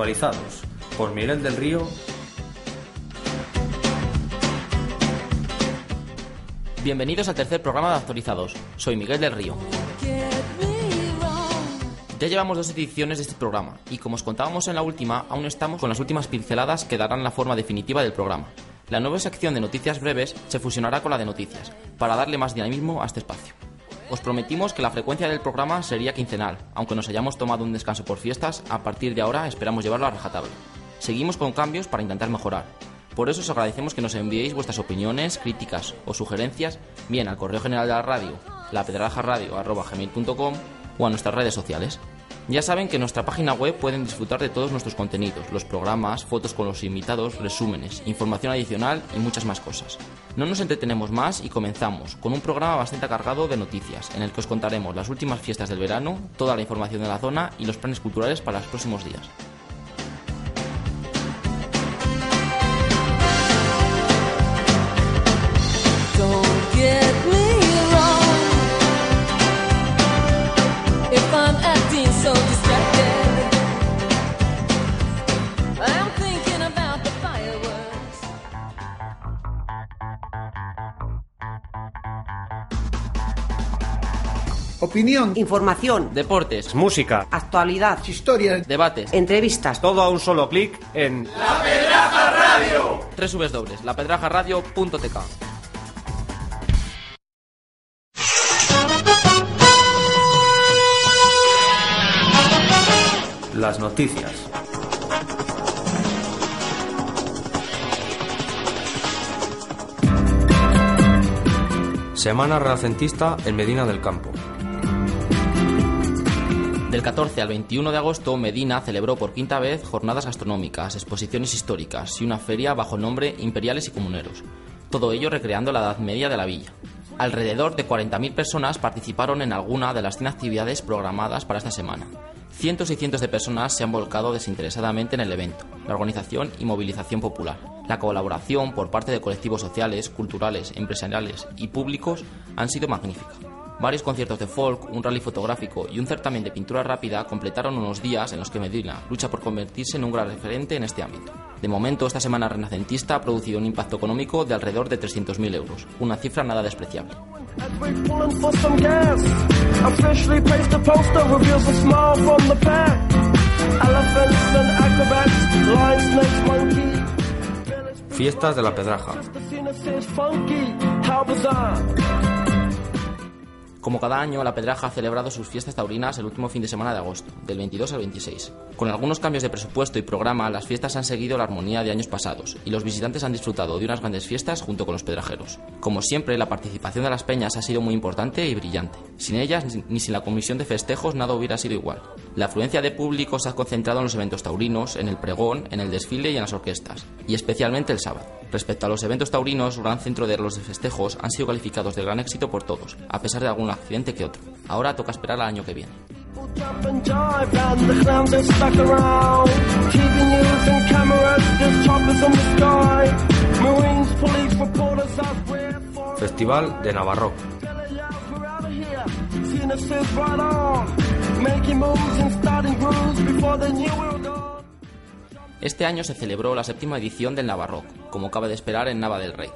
Actualizados por Miguel del Río. Bienvenidos al tercer programa de Actualizados. Soy Miguel del Río. Ya llevamos dos ediciones de este programa y como os contábamos en la última, aún estamos con las últimas pinceladas que darán la forma definitiva del programa. La nueva sección de noticias breves se fusionará con la de noticias, para darle más dinamismo a este espacio. Os prometimos que la frecuencia del programa sería quincenal, aunque nos hayamos tomado un descanso por fiestas, a partir de ahora esperamos llevarlo a rajatabla. Seguimos con cambios para intentar mejorar. Por eso os agradecemos que nos enviéis vuestras opiniones, críticas o sugerencias bien al correo general de la radio, lapedrajaradio.com o a nuestras redes sociales. Ya saben que en nuestra página web pueden disfrutar de todos nuestros contenidos, los programas, fotos con los invitados, resúmenes, información adicional y muchas más cosas. No nos entretenemos más y comenzamos con un programa bastante cargado de noticias, en el que os contaremos las últimas fiestas del verano, toda la información de la zona y los planes culturales para los próximos días. Opinión, Información, Deportes, Música, actualidad, historia, debates, entrevistas. todo a un solo clic en tres subes dobles, lapedrajaradio.tk. las noticias. Semana renacentista en Medina del Campo. Del 14 al 21 de agosto, Medina celebró por quinta vez jornadas gastronómicas, exposiciones históricas y una feria bajo el nombre Imperiales y Comuneros. Todo ello recreando la Edad Media de la villa. Alrededor de 40.000 personas participaron en alguna de las 100 actividades programadas para esta semana. Cientos y cientos de personas se han volcado desinteresadamente en el evento, la organización y movilización popular. La colaboración por parte de colectivos sociales, culturales, empresariales y públicos han sido magnífica. Varios conciertos de folk, un rally fotográfico y un certamen de pintura rápida completaron unos días en los que Medina lucha por convertirse en un gran referente en este ámbito. De momento, esta semana renacentista ha producido un impacto económico de alrededor de 300.000 euros, una cifra nada despreciable. Fiestas de la Pedraja. Como cada año, la Pedraja ha celebrado sus fiestas taurinas el último fin de semana de agosto, del 22 al 26. Con algunos cambios de presupuesto y programa, las fiestas han seguido la armonía de años pasados y los visitantes han disfrutado de unas grandes fiestas junto con los pedrajeros. Como siempre, la participación de las peñas ha sido muy importante y brillante. Sin ellas, ni- sin la comisión de festejos, nada hubiera sido igual. La afluencia de público se ha concentrado en los eventos taurinos, en el pregón, en el desfile y en las orquestas, y especialmente el sábado. Respecto a los eventos taurinos, gran centro de los festejos han sido calificados de gran éxito por todos, a pesar de accidente que otro. Ahora toca esperar al año que viene. Festival de Navarro. Este año se celebró la séptima edición del Navarrock, como cabe de esperar en Nava del Rey.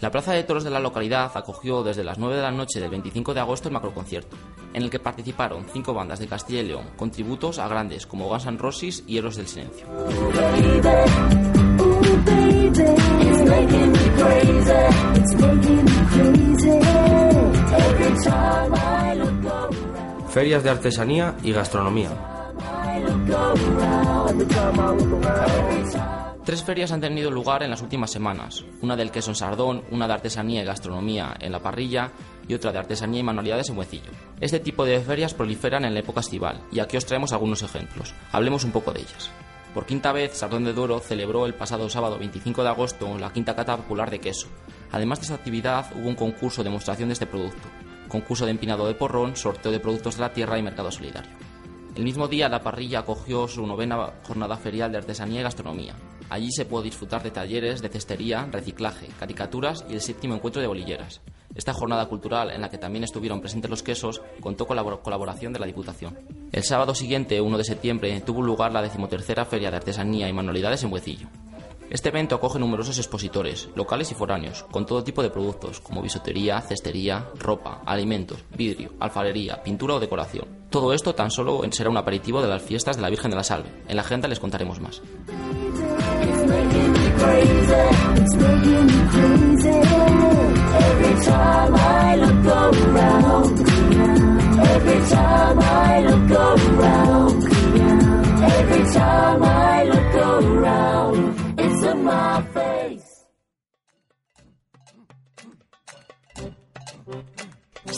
La plaza de toros de la localidad acogió desde las 9 de la noche del 25 de agosto el macroconcierto, en el que participaron cinco bandas de Castilla y León, con tributos a grandes como Guns N' Roses y Héroes del Silencio. Ferias de artesanía y gastronomía. Tres ferias han tenido lugar en las últimas semanas, una del queso en Sardón, una de artesanía y gastronomía en La Parrilla y otra de artesanía y manualidades en Buecillo. Este tipo de ferias proliferan en la época estival y aquí os traemos algunos ejemplos. Hablemos un poco de ellas. Por quinta vez, Sardón de Duero celebró el pasado sábado 25 de agosto la quinta cata popular de queso. Además de esta actividad, hubo un concurso de demostración de este producto, concurso de empinado de porrón, sorteo de productos de la tierra y mercado solidario. El mismo día, la parrilla acogió su novena jornada ferial de artesanía y gastronomía. Allí se pudo disfrutar de talleres de cestería, reciclaje, caricaturas y el séptimo encuentro de bolilleras. Esta jornada cultural, en la que también estuvieron presentes los quesos, contó con la colaboración de la Diputación. El sábado siguiente, 1 de septiembre, tuvo lugar la decimotercera Feria de Artesanía y Manualidades en Huecillo. Este evento acoge numerosos expositores, locales y foráneos, con todo tipo de productos, como bisutería, cestería, ropa, alimentos, vidrio, alfarería, pintura o decoración. Todo esto tan solo será un aperitivo de las fiestas de la Virgen de la Salve. En la agenda les contaremos más.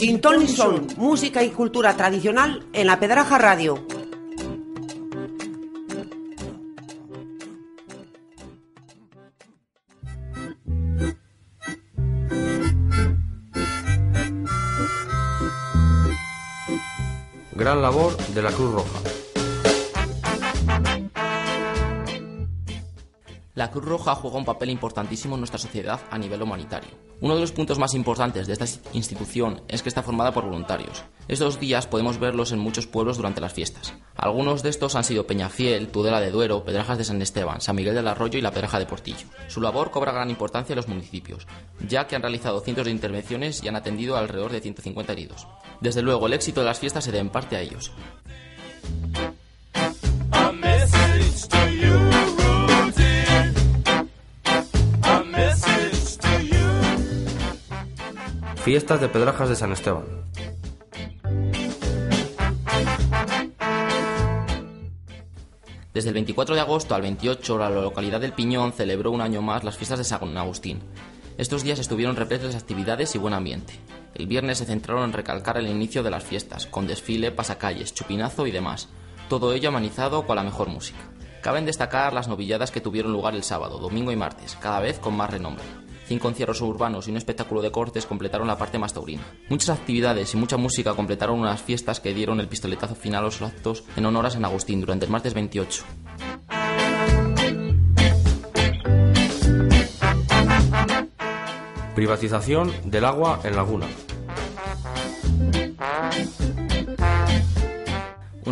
Sin ton ni son, música y cultura tradicional en la Pedraja Radio. Gran labor de la Cruz Roja. Cruz Roja juega un papel importantísimo en nuestra sociedad a nivel humanitario. Uno de los puntos más importantes de esta institución es que está formada por voluntarios. Estos días podemos verlos en muchos pueblos durante las fiestas. Algunos de estos han sido Peñafiel, Tudela de Duero, Pedrajas de San Esteban, San Miguel del Arroyo y la Pedraja de Portillo. Su labor cobra gran importancia en los municipios, ya que han realizado cientos de intervenciones y han atendido alrededor de 150 heridos. Desde luego, el éxito de las fiestas se debe en parte a ellos. Fiestas de Pedrajas de San Esteban. Desde el 24 de agosto al 28, la localidad del Piñón celebró un año más las fiestas de San Agustín. Estos días estuvieron repletos de actividades y buen ambiente. El viernes se centraron en recalcar el inicio de las fiestas, con desfile, pasacalles, chupinazo y demás. Todo ello amanizado con la mejor música. Caben destacar las novilladas que tuvieron lugar el sábado, domingo y martes, cada vez con más renombre. Cinco encierros urbanos y un espectáculo de cortes completaron la parte más taurina. Muchas actividades y mucha música completaron unas fiestas que dieron el pistoletazo final a los actos en honor a San Agustín durante el martes 28. Privatización del agua en Laguna.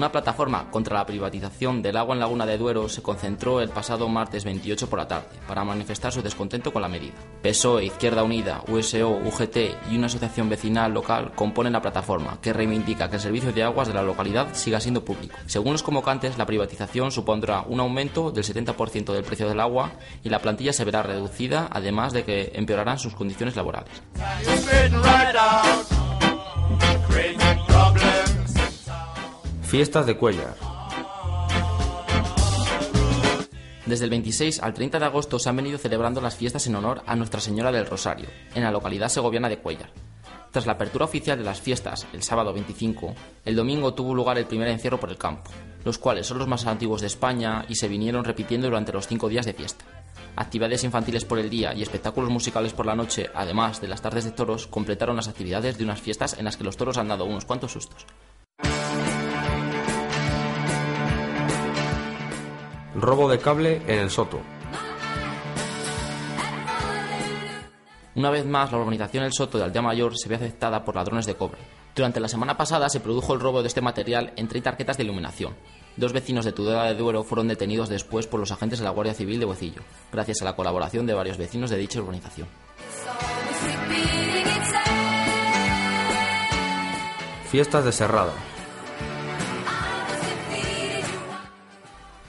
Una plataforma contra la privatización del agua en Laguna de Duero se concentró el pasado martes 28 por la tarde para manifestar su descontento con la medida. PSOE, Izquierda Unida, USO, UGT y una asociación vecinal local componen la plataforma que reivindica que el servicio de aguas de la localidad siga siendo público. Según los convocantes, la privatización supondrá un aumento del 70% del precio del agua y la plantilla se verá reducida, además de que empeorarán sus condiciones laborales. Fiestas de Cuellar. Desde el 26 al 30 de agosto se han venido celebrando las fiestas en honor a Nuestra Señora del Rosario, en la localidad segoviana de Cuellar. Tras la apertura oficial de las fiestas, el sábado 25, el domingo tuvo lugar el primer encierro por el campo, los cuales son los más antiguos de España y se vinieron repitiendo durante los cinco días de fiesta. Actividades infantiles por el día y espectáculos musicales por la noche, además de las tardes de toros, completaron las actividades de unas fiestas en las que los toros han dado unos cuantos sustos. Robo de cable en el Soto. Una vez más, la urbanización El Soto de Aldea Mayor se ve afectada por ladrones de cobre. Durante la semana pasada se produjo el robo de este material en 30 tarjetas de iluminación. Dos vecinos de Tudela de Duero fueron detenidos después por los agentes de la Guardia Civil de Huecillo, gracias a la colaboración de varios vecinos de dicha urbanización. Fiestas de Serrada.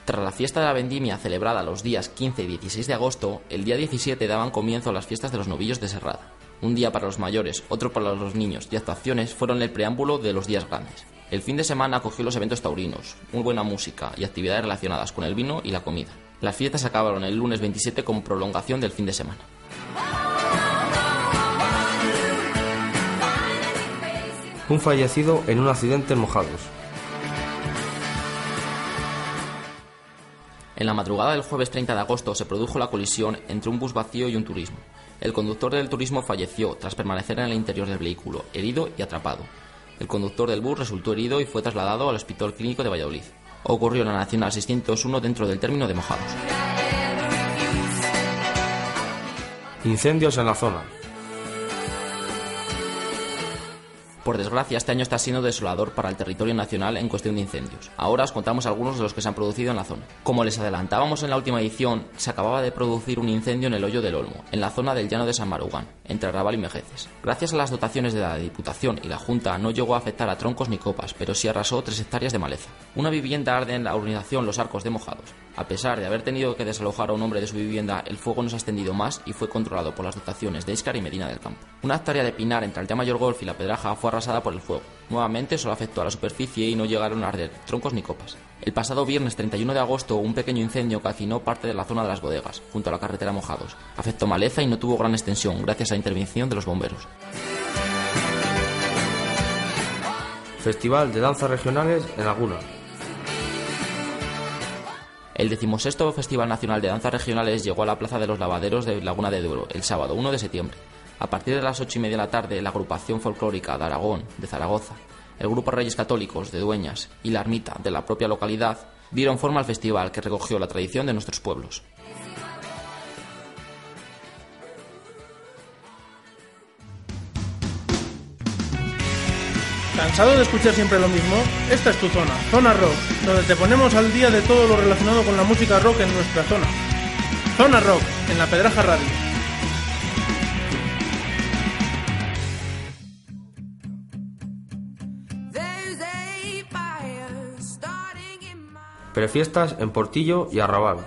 Tras la fiesta de la vendimia celebrada los días 15 y 16 de agosto, el día 17 daban comienzo a las fiestas de los novillos de Serrada. Un día para los mayores, otro para los niños y actuaciones fueron el preámbulo de los días grandes. El fin de semana acogió los eventos taurinos, muy buena música y actividades relacionadas con el vino y la comida. Las fiestas acabaron el lunes 27 con prolongación del fin de semana. Un fallecido en un accidente en Mojados. En la madrugada del jueves 30 de agosto se produjo la colisión entre un bus vacío y un turismo. El conductor del turismo falleció tras permanecer en el interior del vehículo, herido y atrapado. El conductor del bus resultó herido y fue trasladado al Hospital Clínico de Valladolid. Ocurrió en la Nacional 601 dentro del término de Mojados. Incendios en la zona. Por desgracia, este año está siendo desolador para el territorio nacional en cuestión de incendios. Ahora os contamos algunos de los que se han producido en la zona. Como les adelantábamos en la última edición, se acababa de producir un incendio en el Hoyo del Olmo, en la zona del llano de San Marugán, entre Arrabal y Mejeces. Gracias a las dotaciones de la Diputación y la Junta, no llegó a afectar a troncos ni copas, pero sí arrasó tres hectáreas de maleza. Una vivienda arde en la urbanización Los Arcos de Mojados. A pesar de haber tenido que desalojar a un hombre de su vivienda, el fuego no se ha extendido más y fue controlado por las dotaciones de Iscar y Medina del Campo. Una hectárea de pinar entre el Mayor Golf y la Pedraja fue arrasada por el fuego. Nuevamente solo afectó a la superficie y no llegaron a arder troncos ni copas. El pasado viernes 31 de agosto un pequeño incendio calcinó parte de la zona de las bodegas, junto a la carretera Mojados. Afectó maleza y no tuvo gran extensión gracias a la intervención de los bomberos. Festival de Danzas Regionales en Laguna. El decimosexto Festival Nacional de Danzas Regionales llegó a la Plaza de los Lavaderos de Laguna de Duero el sábado 1 de septiembre. A partir de las ocho y media de la tarde, la agrupación folclórica de Aragón, de Zaragoza, el Grupo Reyes Católicos de Dueñas y la Ermita de la propia localidad dieron forma al festival que recogió la tradición de nuestros pueblos. ¿Cansado de escuchar siempre lo mismo? Esta es tu zona, Zona Rock, donde te ponemos al día de todo lo relacionado con la música rock en nuestra zona. Zona Rock, en la Pedraja Radio. Prefiestas en Portillo y Arrabal.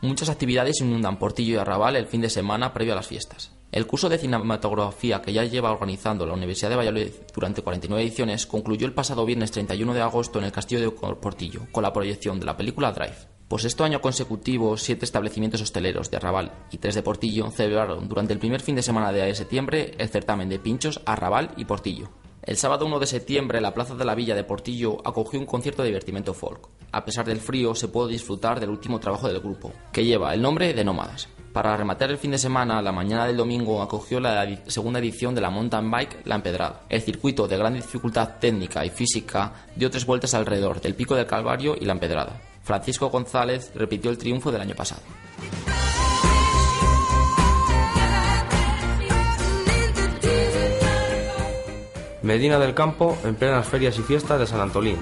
Muchas actividades inundan Portillo y Arrabal el fin de semana previo a las fiestas. El curso de cinematografía que ya lleva organizando la Universidad de Valladolid durante 49 ediciones concluyó el pasado viernes 31 de agosto en el Castillo de Portillo con la proyección de la película Drive. Por sexto año consecutivo, siete establecimientos hosteleros de Arrabal y tres de Portillo celebraron durante el primer fin de semana de septiembre el certamen de pinchos Arrabal y Portillo. El sábado 1 de septiembre, la Plaza de la Villa de Portillo acogió un concierto de divertimento folk. A pesar del frío, se pudo disfrutar del último trabajo del grupo, que lleva el nombre de Nómadas. Para rematar el fin de semana, la mañana del domingo acogió la segunda edición de la mountain bike La Empedrada. El circuito de gran dificultad técnica y física dio tres vueltas alrededor del Pico del Calvario y La Empedrada. Francisco González repitió el triunfo del año pasado. Medina del Campo en plenas ferias y fiestas de San Antolín.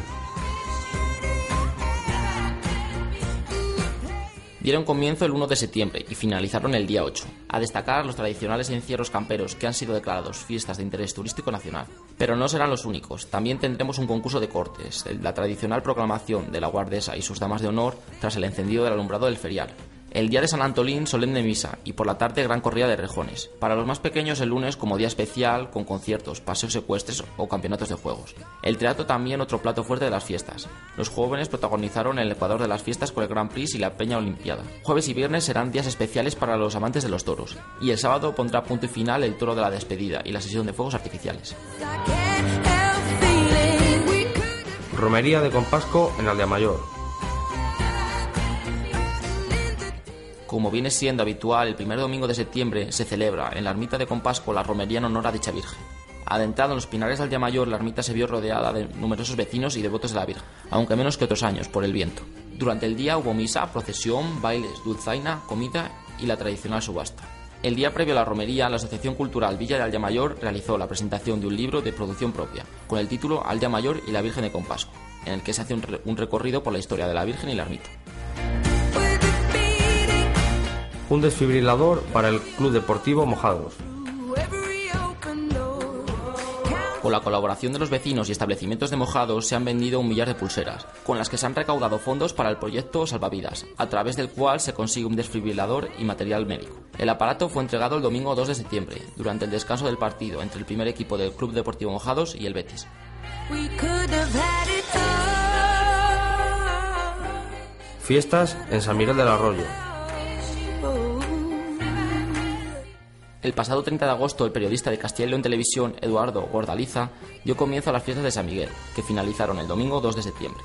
Dieron comienzo el 1 de septiembre y finalizaron el día 8. A destacar los tradicionales encierros camperos que han sido declarados fiestas de interés turístico nacional. Pero no serán los únicos. También tendremos un concurso de cortes, la tradicional proclamación de la guardesa y sus damas de honor tras el encendido del alumbrado del ferial. El día de San Antolín, solemne misa y por la tarde gran corrida de rejones. Para los más pequeños el lunes como día especial con conciertos, paseos secuestres o campeonatos de juegos. El teatro también otro plato fuerte de las fiestas. Los jóvenes protagonizaron el Ecuador de las fiestas con el Grand Prix y la Peña Olimpiada. Jueves y viernes serán días especiales para los amantes de los toros. Y el sábado pondrá punto y final el toro de la despedida y la sesión de fuegos artificiales. Romería de Compasco en Aldea Mayor. Como viene siendo habitual, el primer domingo de septiembre se celebra en la ermita de Compasco la romería en honor a dicha Virgen. Adentrado en los pinares del mayor, la ermita se vio rodeada de numerosos vecinos y devotos de la Virgen, aunque menos que otros años, por el viento. Durante el día hubo misa, procesión, bailes, dulzaina, comida y la tradicional subasta. El día previo a la romería, la Asociación Cultural Villa de Aldea Mayor realizó la presentación de un libro de producción propia, con el título Aldea Mayor y la Virgen de Compasco, en el que se hace un recorrido por la historia de la Virgen y la ermita. Un desfibrilador para el Club Deportivo Mojados. Con la colaboración de los vecinos y establecimientos de mojados se han vendido un millar de pulseras, con las que se han recaudado fondos para el proyecto Salvavidas, a través del cual se consigue un desfibrilador y material médico. El aparato fue entregado el domingo 2 de septiembre, durante el descanso del partido entre el primer equipo del Club Deportivo Mojados y el Betis. Fiestas en San Miguel del Arroyo. El pasado 30 de agosto, el periodista de Castilla y León Televisión, Eduardo Gordaliza, dio comienzo a las fiestas de San Miguel, que finalizaron el domingo 2 de septiembre.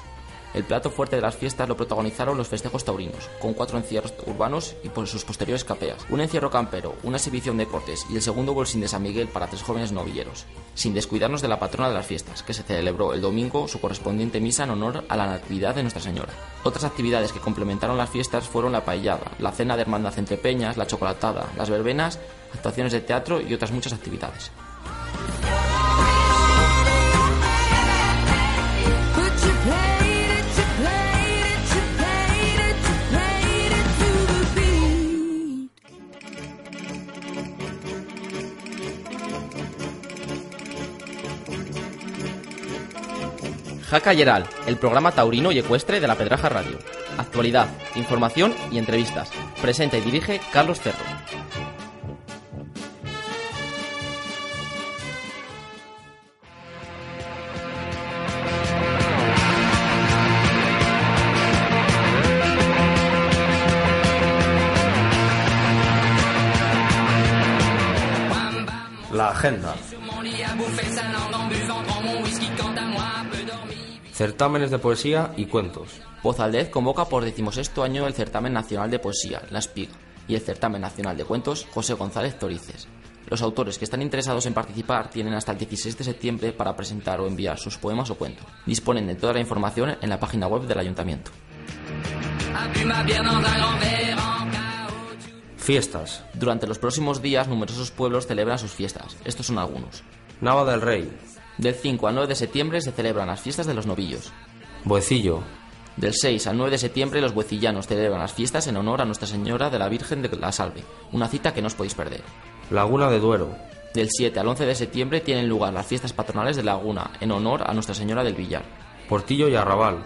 El plato fuerte de las fiestas lo protagonizaron los festejos taurinos, con cuatro encierros urbanos y por sus posteriores capeas, un encierro campero, una exhibición de cortes y el segundo bolsín de San Miguel para tres jóvenes novilleros, sin descuidarnos de la patrona de las fiestas, que se celebró el domingo su correspondiente misa en honor a la Natividad de Nuestra Señora. Otras actividades que complementaron las fiestas fueron la paellada, la cena de hermandad entre peñas, la chocolatada, las verbenas, actuaciones de teatro y otras muchas actividades. Jaca Yeral, el programa taurino y ecuestre de la Pedraja Radio. Actualidad, información y entrevistas. Presenta y dirige Carlos Cerro. La agenda. Certámenes de poesía y cuentos. Pozaldez convoca por decimosexto año el Certamen Nacional de Poesía, La Espiga, y el Certamen Nacional de Cuentos, José González Torices. Los autores que están interesados en participar tienen hasta el 16 de septiembre para presentar o enviar sus poemas o cuentos. Disponen de toda la información en la página web del ayuntamiento. Fiestas. Durante los próximos días, numerosos pueblos celebran sus fiestas. Estos son algunos. Nava del Rey. Del 5 al 9 de septiembre se celebran las fiestas de los novillos. Boecillo. Del 6 al 9 de septiembre los buecillanos celebran las fiestas en honor a Nuestra Señora de la Virgen de la Salve, una cita que no os podéis perder. Laguna de Duero. Del 7 al 11 de septiembre tienen lugar las fiestas patronales de Laguna en honor a Nuestra Señora del Villar. Portillo y Arrabal.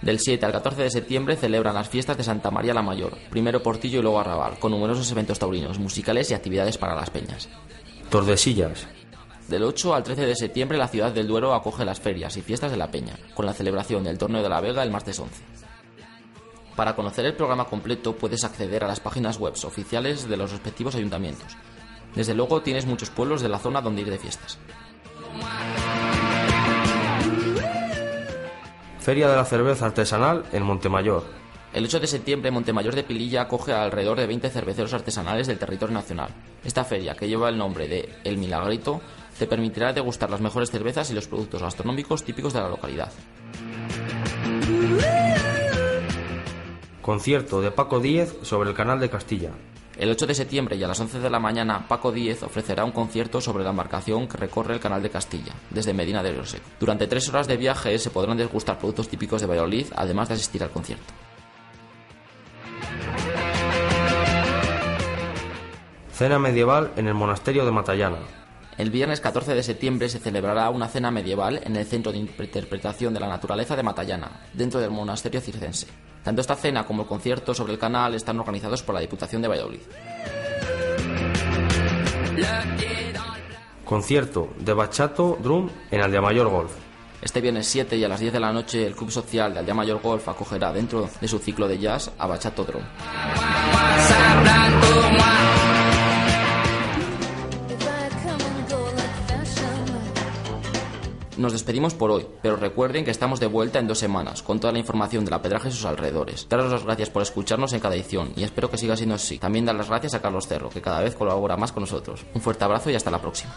Del 7 al 14 de septiembre celebran las fiestas de Santa María la Mayor, primero Portillo y luego Arrabal, con numerosos eventos taurinos, musicales y actividades para las peñas. Tordesillas. Del 8 al 13 de septiembre la ciudad del Duero acoge las ferias y fiestas de la Peña, con la celebración del Torneo de la Vega el martes 11. Para conocer el programa completo puedes acceder a las páginas web oficiales de los respectivos ayuntamientos. Desde luego tienes muchos pueblos de la zona donde ir de fiestas. Feria de la cerveza artesanal en Montemayor. El 8 de septiembre Montemayor de Pililla acoge a alrededor de 20 cerveceros artesanales del territorio nacional. Esta feria, que lleva el nombre de El Milagrito, te permitirá degustar las mejores cervezas y los productos gastronómicos típicos de la localidad. Concierto de Paco Díez sobre el canal de Castilla. El 8 de septiembre y a las 11 de la mañana, Paco Díez ofrecerá un concierto sobre la embarcación que recorre el canal de Castilla, desde Medina de Rioseco. Durante tres horas de viaje se podrán degustar productos típicos de Valladolid, además de asistir al concierto. Cena medieval en el monasterio de Matallana. El viernes 14 de septiembre se celebrará una cena medieval en el Centro de Interpretación de la Naturaleza de Matallana, dentro del monasterio circense. Tanto esta cena como el concierto sobre el canal están organizados por la Diputación de Valladolid. Concierto de Bachato Drum en Aldea Golf. Este viernes 7 y a las 10 de la noche el Club Social de Aldea Mayor Golf acogerá dentro de su ciclo de jazz a Bachato Drum. Nos despedimos por hoy, pero recuerden que estamos de vuelta en dos semanas con toda la información de la Pedraja y sus alrededores. Daros las gracias por escucharnos en cada edición y espero que siga siendo así. También dar las gracias a Carlos Cerro, que cada vez colabora más con nosotros. Un fuerte abrazo y hasta la próxima.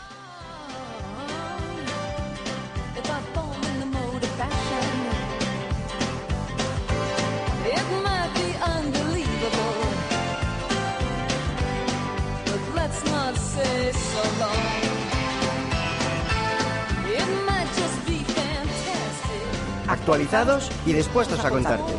Actualizados y dispuestos a contarte.